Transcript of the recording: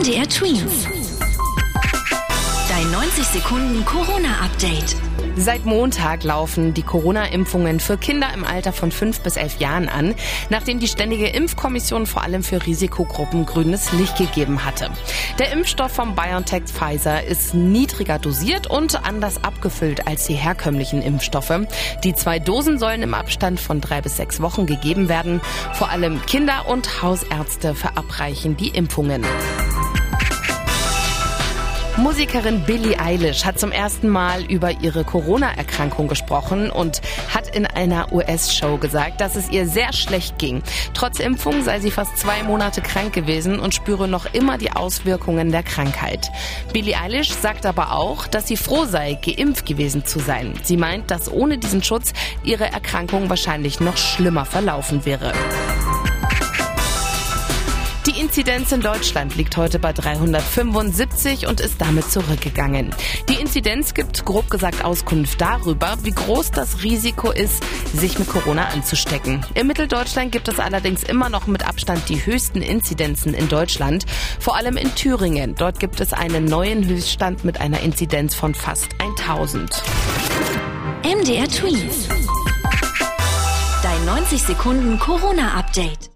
MDR Twins. Dein 90 Sekunden Corona-Update. Seit Montag laufen die Corona-Impfungen für Kinder im Alter von 5 bis 11 Jahren an, nachdem die Ständige Impfkommission vor allem für Risikogruppen grünes Licht gegeben hatte. Der Impfstoff vom BioNTech Pfizer ist niedriger dosiert und anders abgefüllt als die herkömmlichen Impfstoffe. Die zwei Dosen sollen im Abstand von drei bis sechs Wochen gegeben werden. Vor allem Kinder und Hausärzte verabreichen die Impfungen. Musikerin Billie Eilish hat zum ersten Mal über ihre Corona-Erkrankung gesprochen und hat in einer US-Show gesagt, dass es ihr sehr schlecht ging. Trotz Impfung sei sie fast zwei Monate krank gewesen und spüre noch immer die Auswirkungen der Krankheit. Billie Eilish sagt aber auch, dass sie froh sei, geimpft gewesen zu sein. Sie meint, dass ohne diesen Schutz ihre Erkrankung wahrscheinlich noch schlimmer verlaufen wäre. Die Inzidenz in Deutschland liegt heute bei 375 und ist damit zurückgegangen. Die Inzidenz gibt grob gesagt Auskunft darüber, wie groß das Risiko ist, sich mit Corona anzustecken. Im Mitteldeutschland gibt es allerdings immer noch mit Abstand die höchsten Inzidenzen in Deutschland, vor allem in Thüringen. Dort gibt es einen neuen Höchststand mit einer Inzidenz von fast 1000. MDR Twins. Dein 90 Sekunden Corona-Update.